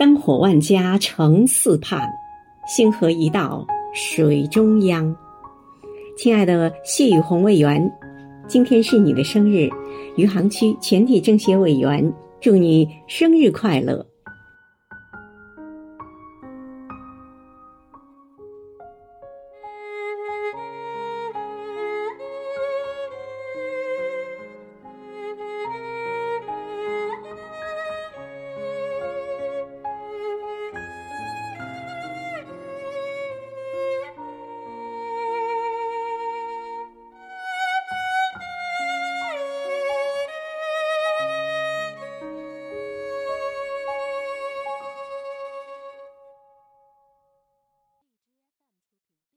灯火万家城四畔，星河一道水中央。亲爱的谢雨红委员，今天是你的生日，余杭区全体政协委员祝你生日快乐，